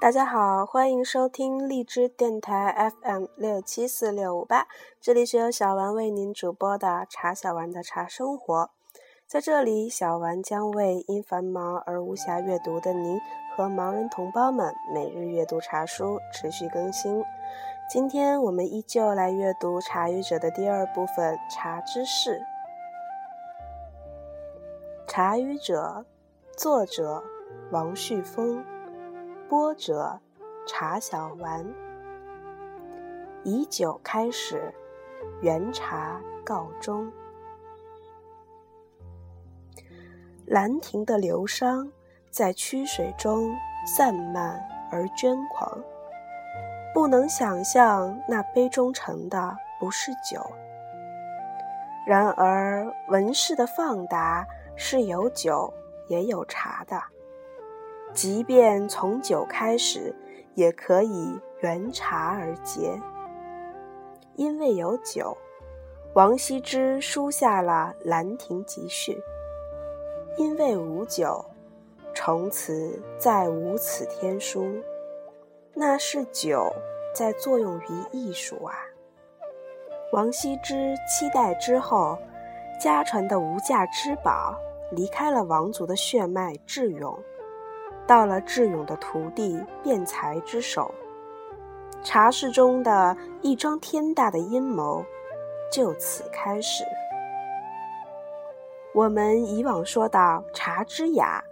大家好，欢迎收听荔枝电台 FM 六七四六五八，这里是由小丸为您主播的茶小丸的茶生活。在这里，小丸将为因繁忙而无暇阅读的您和盲人同胞们每日阅读茶书，持续更新。今天我们依旧来阅读《茶语者》的第二部分《茶知识》。《茶语者》，作者王旭峰。播者茶小丸，以酒开始，原茶告终。兰亭的流觞在曲水中散漫而涓狂，不能想象那杯中盛的不是酒。然而文饰的放达是有酒也有茶的。即便从酒开始，也可以缘茶而结。因为有酒，王羲之书下了《兰亭集序》；因为无酒，从此再无此天书。那是酒在作用于艺术啊！王羲之七代之后，家传的无价之宝离开了王族的血脉，智勇。到了智勇的徒弟辩才之手，茶室中的一桩天大的阴谋就此开始。我们以往说到茶之雅，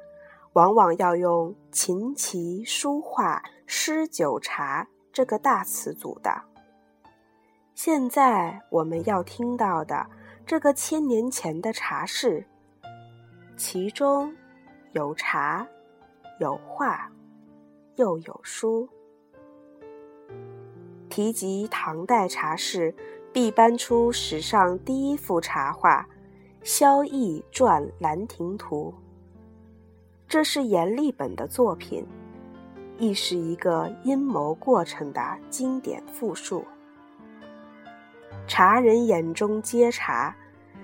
往往要用琴棋书画诗酒茶这个大词组的。现在我们要听到的这个千年前的茶室，其中有茶。有画，又有书。提及唐代茶室，必搬出史上第一幅茶画《萧绎传兰亭图》。这是阎立本的作品，亦是一个阴谋过程的经典复述。茶人眼中皆茶，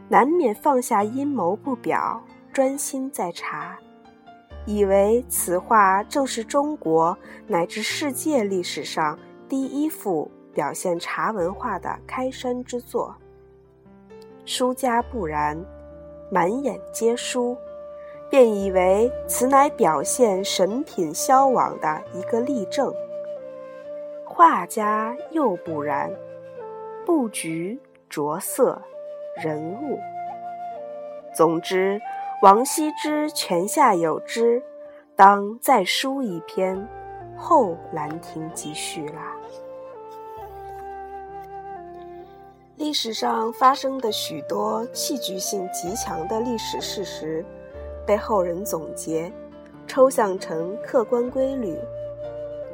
难免放下阴谋不表，专心在茶。以为此画正是中国乃至世界历史上第一幅表现茶文化的开山之作。书家不然，满眼皆书，便以为此乃表现神品消亡的一个例证。画家又不然，布局着色，人物，总之。王羲之泉下有知，当再书一篇《后兰亭集序》啦。历史上发生的许多戏剧性极强的历史事实，被后人总结、抽象成客观规律。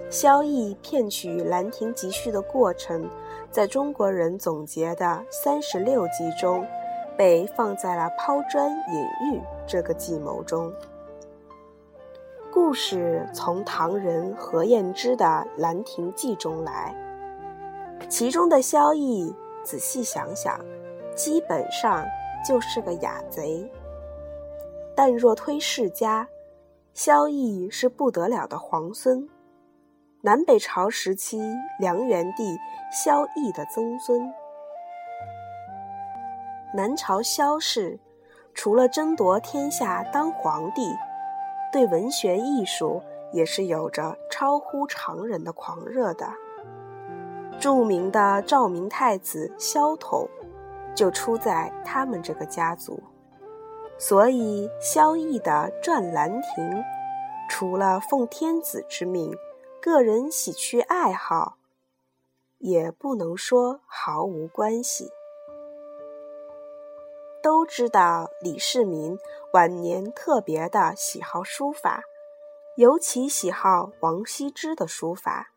萧绎骗取《兰亭集序》的过程，在中国人总结的三十六计中。被放在了抛砖引玉这个计谋中。故事从唐人何晏之的《兰亭记》中来，其中的萧绎，仔细想想，基本上就是个雅贼。但若推世家，萧绎是不得了的皇孙，南北朝时期梁元帝萧绎的曾孙。南朝萧氏，除了争夺天下当皇帝，对文学艺术也是有着超乎常人的狂热的。著名的照明太子萧统，就出在他们这个家族。所以萧绎的《传兰亭》，除了奉天子之命，个人喜趣爱好，也不能说毫无关系。都知道李世民晚年特别的喜好书法，尤其喜好王羲之的书法。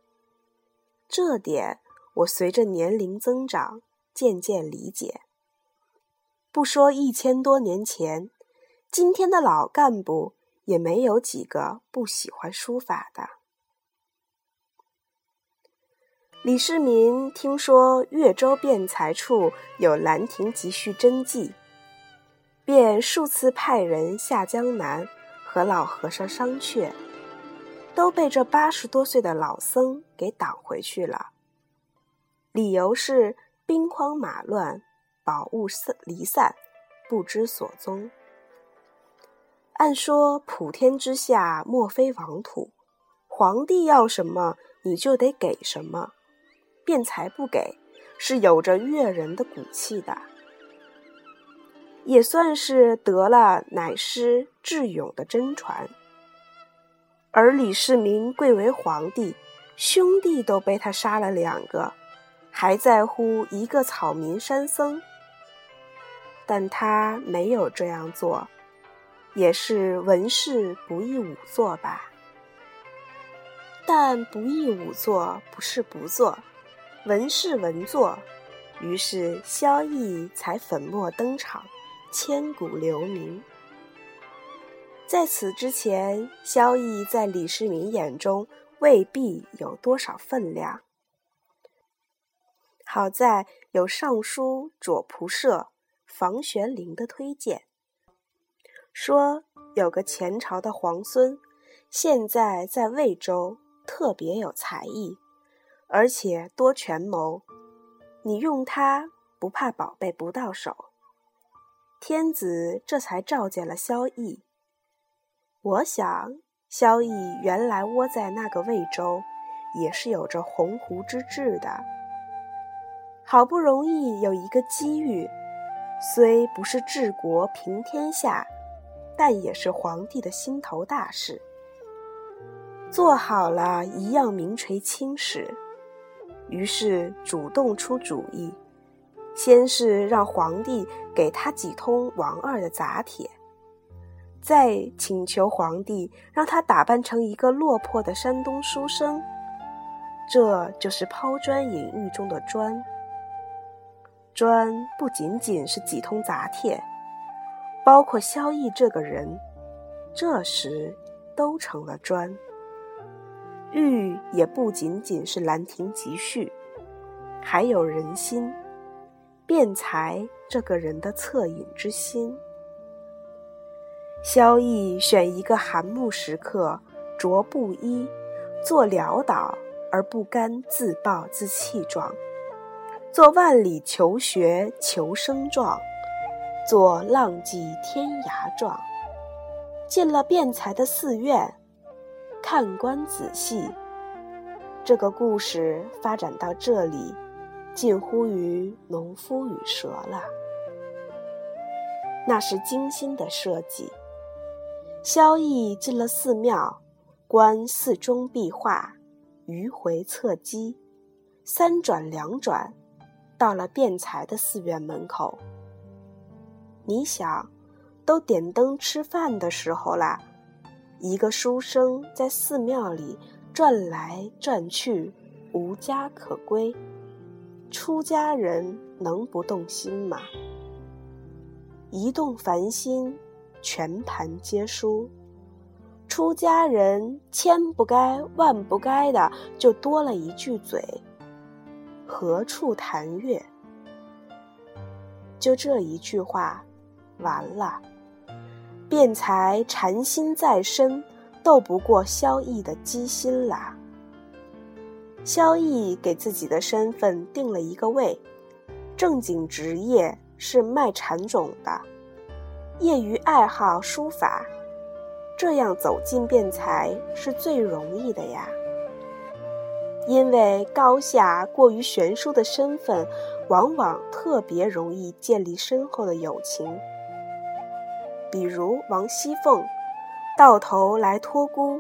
这点我随着年龄增长渐渐理解。不说一千多年前，今天的老干部也没有几个不喜欢书法的。李世民听说越州辩才处有《兰亭集序》真迹。便数次派人下江南和老和尚商榷，都被这八十多岁的老僧给挡回去了。理由是兵荒马乱，宝物散离散，不知所踪。按说普天之下莫非王土，皇帝要什么你就得给什么，辩才不给是有着越人的骨气的，也算是得了乃师智勇的真传。而李世民贵为皇帝，兄弟都被他杀了两个。还在乎一个草民山僧，但他没有这样做，也是文士不易武作吧。但不易武作不是不做，文士文作，于是萧绎才粉墨登场，千古留名。在此之前，萧绎在李世民眼中未必有多少分量。好在有尚书左仆射房玄龄的推荐，说有个前朝的皇孙，现在在魏州特别有才艺，而且多权谋，你用他不怕宝贝不到手。天子这才召见了萧绎。我想萧绎原来窝在那个魏州，也是有着鸿鹄之志的。好不容易有一个机遇，虽不是治国平天下，但也是皇帝的心头大事。做好了一样名垂青史，于是主动出主意，先是让皇帝给他几通王二的杂帖，再请求皇帝让他打扮成一个落魄的山东书生，这就是抛砖引玉中的砖。砖不仅仅是几通杂帖，包括萧绎这个人，这时都成了砖。玉也不仅仅是《兰亭集序》，还有人心，辩才这个人的恻隐之心。萧绎选一个寒木时刻，着布衣，做潦倒而不甘自暴自弃状。做万里求学求生状，做浪迹天涯状。进了辩才的寺院，看官仔细。这个故事发展到这里，近乎于农夫与蛇了。那是精心的设计。萧绎进了寺庙，观寺中壁画，迂回侧击，三转两转。到了辩才的寺院门口，你想，都点灯吃饭的时候啦，一个书生在寺庙里转来转去，无家可归，出家人能不动心吗？一动凡心，全盘皆输。出家人千不该万不该的，就多了一句嘴。何处谈月？就这一句话，完了。辩才禅心再深，斗不过萧逸的机心啦。萧绎给自己的身份定了一个位，正经职业是卖蚕种的，业余爱好书法，这样走进辩才是最容易的呀。因为高下过于悬殊的身份，往往特别容易建立深厚的友情。比如王熙凤，到头来托孤，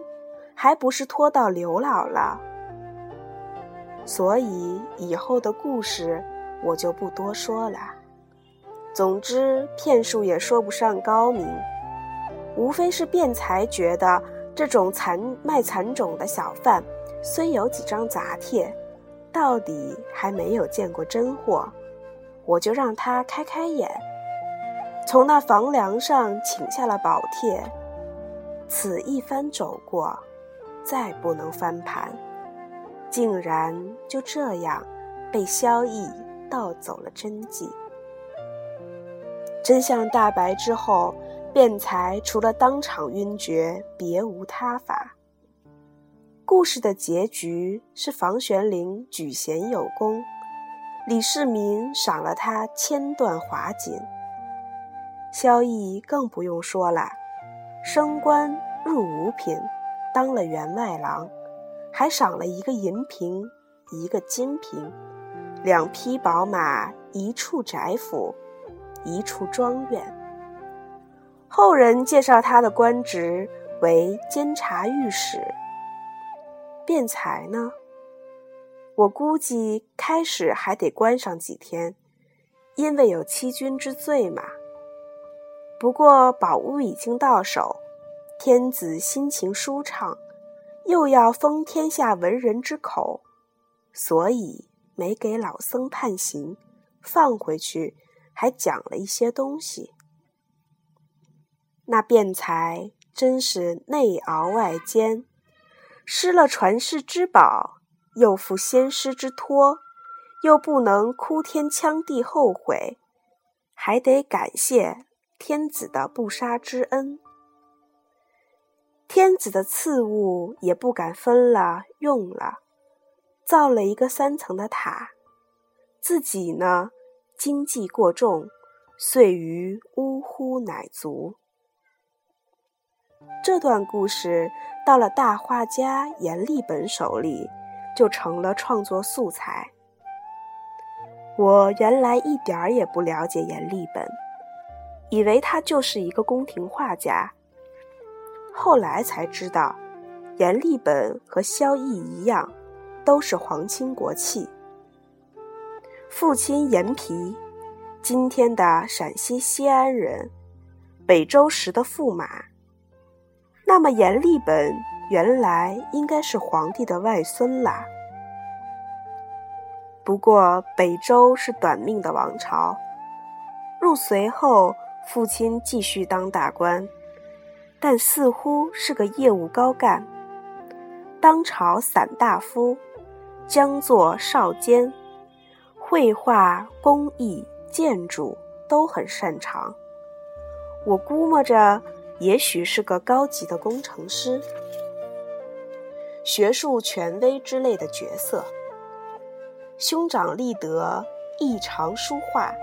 还不是托到刘姥姥？所以以后的故事我就不多说了。总之，骗术也说不上高明，无非是辩才觉得这种蚕卖蚕种的小贩。虽有几张杂帖，到底还没有见过真货，我就让他开开眼，从那房梁上请下了宝帖。此一番走过，再不能翻盘，竟然就这样被萧逸盗走了真迹。真相大白之后，辩才除了当场晕厥，别无他法。故事的结局是房玄龄举贤有功，李世民赏了他千段华锦。萧绎更不用说了，升官入五品，当了员外郎，还赏了一个银瓶，一个金瓶，两匹宝马，一处宅府，一处庄园。后人介绍他的官职为监察御史。辩才呢？我估计开始还得关上几天，因为有欺君之罪嘛。不过宝物已经到手，天子心情舒畅，又要封天下文人之口，所以没给老僧判刑，放回去，还讲了一些东西。那辩才真是内熬外煎，失了传世之宝，又负先师之托，又不能哭天抢地后悔，还得感谢。天子的不杀之恩，天子的赐物也不敢分了用了，造了一个三层的塔，自己呢经济过重，遂于呜呼乃足。这段故事到了大画家阎立本手里，就成了创作素材。我原来一点儿也不了解阎立本。以为他就是一个宫廷画家，后来才知道，阎立本和萧绎一样，都是皇亲国戚。父亲阎毗，今天的陕西西安人，北周时的驸马。那么阎立本原来应该是皇帝的外孙啦。不过北周是短命的王朝，入隋后。父亲继续当大官，但似乎是个业务高干。当朝散大夫，将作少监，绘画、工艺、建筑都很擅长。我估摸着，也许是个高级的工程师、学术权威之类的角色。兄长立德，异常书画、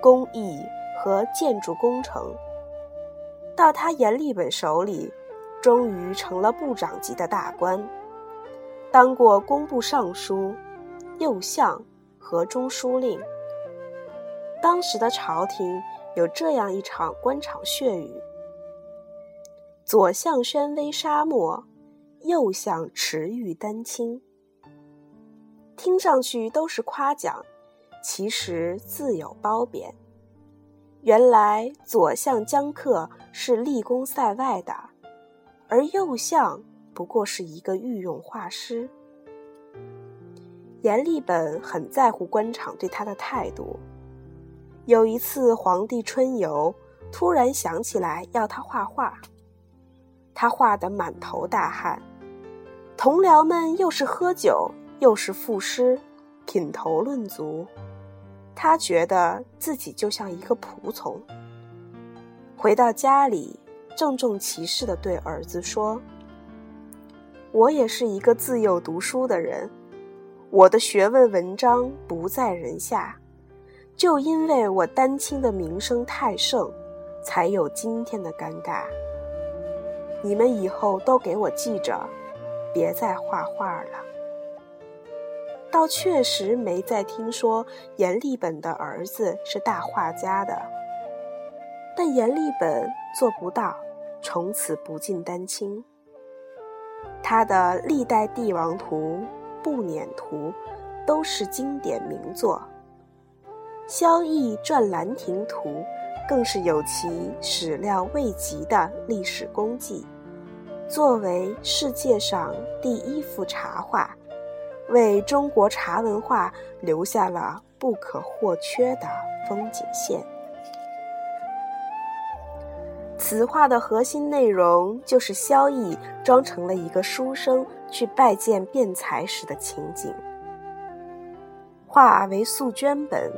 工艺。和建筑工程，到他阎立本手里，终于成了部长级的大官，当过工部尚书、右相和中书令。当时的朝廷有这样一场官场血雨：左相宣威沙漠，右相持玉丹青。听上去都是夸奖，其实自有褒贬。原来左相江克是立功塞外的，而右相不过是一个御用画师。阎立本很在乎官场对他的态度。有一次皇帝春游，突然想起来要他画画，他画得满头大汗，同僚们又是喝酒又是赋诗，品头论足。他觉得自己就像一个仆从。回到家里，郑重其事地对儿子说：“我也是一个自幼读书的人，我的学问文章不在人下，就因为我丹青的名声太盛，才有今天的尴尬。你们以后都给我记着，别再画画了。”倒确实没再听说阎立本的儿子是大画家的，但阎立本做不到，从此不进丹青。他的《历代帝王图》《步辇图》都是经典名作，《萧绎传兰亭图》更是有其始料未及的历史功绩，作为世界上第一幅茶画。为中国茶文化留下了不可或缺的风景线。此画的核心内容就是萧绎装成了一个书生去拜见辩才时的情景。画为素绢本，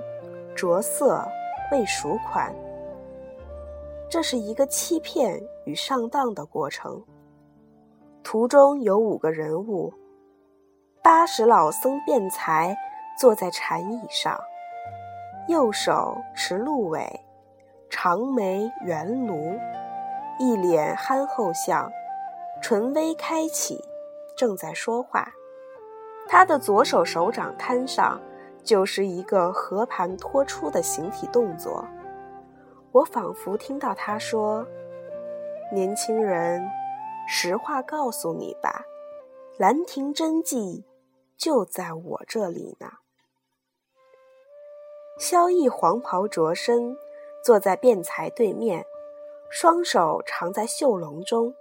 着色未熟款。这是一个欺骗与上当的过程。图中有五个人物：八十老僧辩才坐在禅椅上，右手持鹿尾，长眉圆颅，一脸憨厚相，唇微开启，正在说话。他的左手手掌摊上，就是一个和盘托出的形体动作。我仿佛听到他说：“年轻人，实话告诉你吧，兰亭真迹就在我这里呢。”萧逸黄袍着身，坐在辩才对面，双手藏在袖笼中，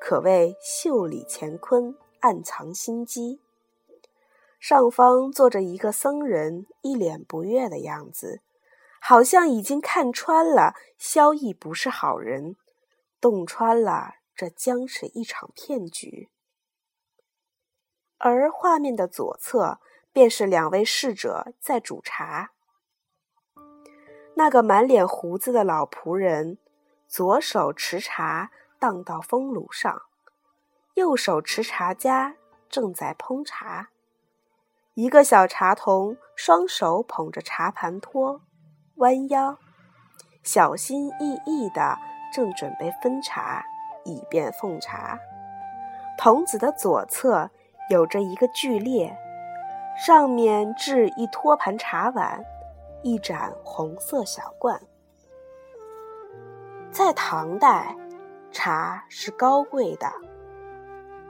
可谓袖里乾坤，暗藏心机。上方坐着一个僧人，一脸不悦的样子。好像已经看穿了萧逸不是好人，洞穿了这将是一场骗局。而画面的左侧便是两位侍者在煮茶。那个满脸胡子的老仆人，左手持茶荡到风炉上，右手持茶夹正在烹茶。一个小茶童双手捧着茶盘托。弯腰，小心翼翼的正准备分茶，以便奉茶。童子的左侧有着一个巨列，上面置一托盘茶碗，一盏红色小罐。在唐代，茶是高贵的，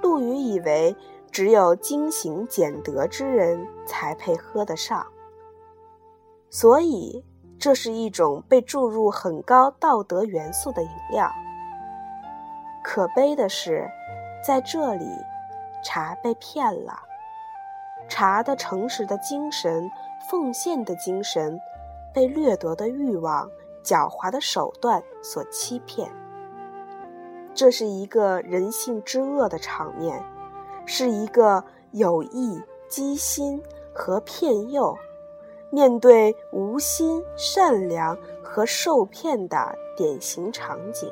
陆羽以为只有精行俭德之人才配喝得上，所以。这是一种被注入很高道德元素的饮料。可悲的是，在这里，茶被骗了。茶的诚实的精神、奉献的精神，被掠夺的欲望、狡猾的手段所欺骗。这是一个人性之恶的场面，是一个有意、机心和骗诱。面对无心、善良和受骗的典型场景，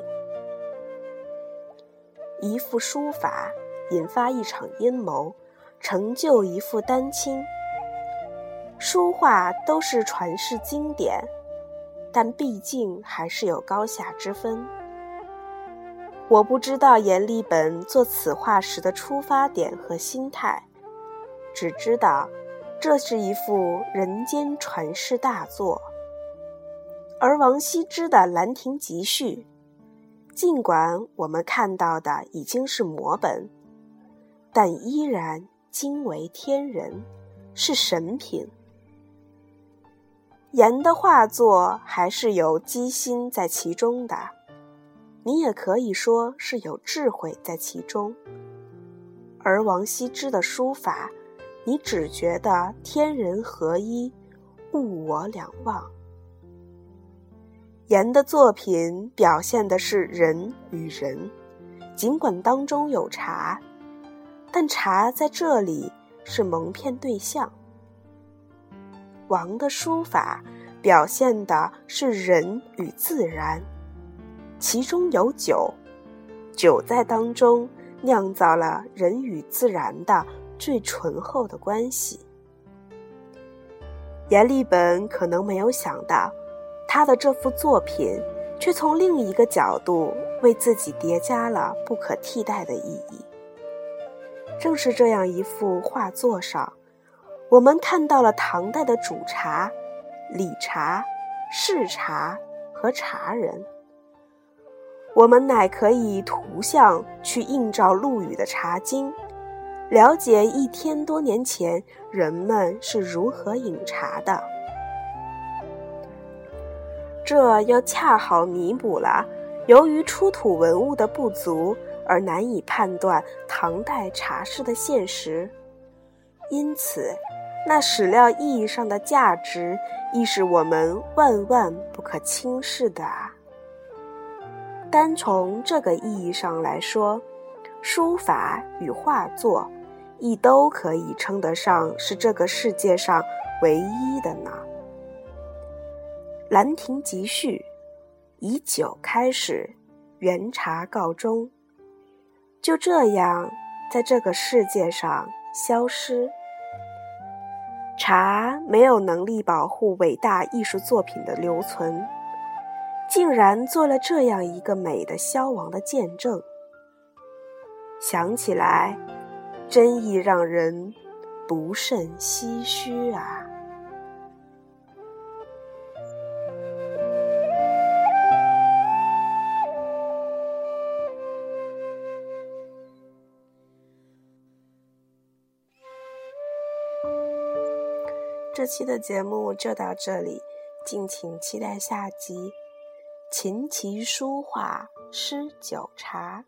一幅书法引发一场阴谋，成就一副丹青。书画都是传世经典，但毕竟还是有高下之分。我不知道阎立本做此画时的出发点和心态，只知道。这是一幅人间传世大作，而王羲之的《兰亭集序》，尽管我们看到的已经是摹本，但依然惊为天人，是神品。颜的画作还是有机心在其中的，你也可以说是有智慧在其中，而王羲之的书法。你只觉得天人合一，物我两忘。颜的作品表现的是人与人，尽管当中有茶，但茶在这里是蒙骗对象。王的书法表现的是人与自然，其中有酒，酒在当中酿造了人与自然的。最醇厚的关系。阎立本可能没有想到，他的这幅作品却从另一个角度为自己叠加了不可替代的意义。正是这样一幅画作上，我们看到了唐代的煮茶、理茶、试茶和茶人。我们乃可以图像去映照陆羽的《茶经》。了解一千多年前人们是如何饮茶的，这又恰好弥补了由于出土文物的不足而难以判断唐代茶室的现实，因此，那史料意义上的价值亦是我们万万不可轻视的啊！单从这个意义上来说，书法与画作。亦都可以称得上是这个世界上唯一的呢。《兰亭集序》以酒开始，原茶告终。就这样在这个世界上消失。茶没有能力保护伟大艺术作品的留存，竟然做了这样一个美的消亡的见证。想起来，真亦让人不胜唏嘘啊！这期的节目就到这里，敬请期待下集。琴棋书画诗酒茶。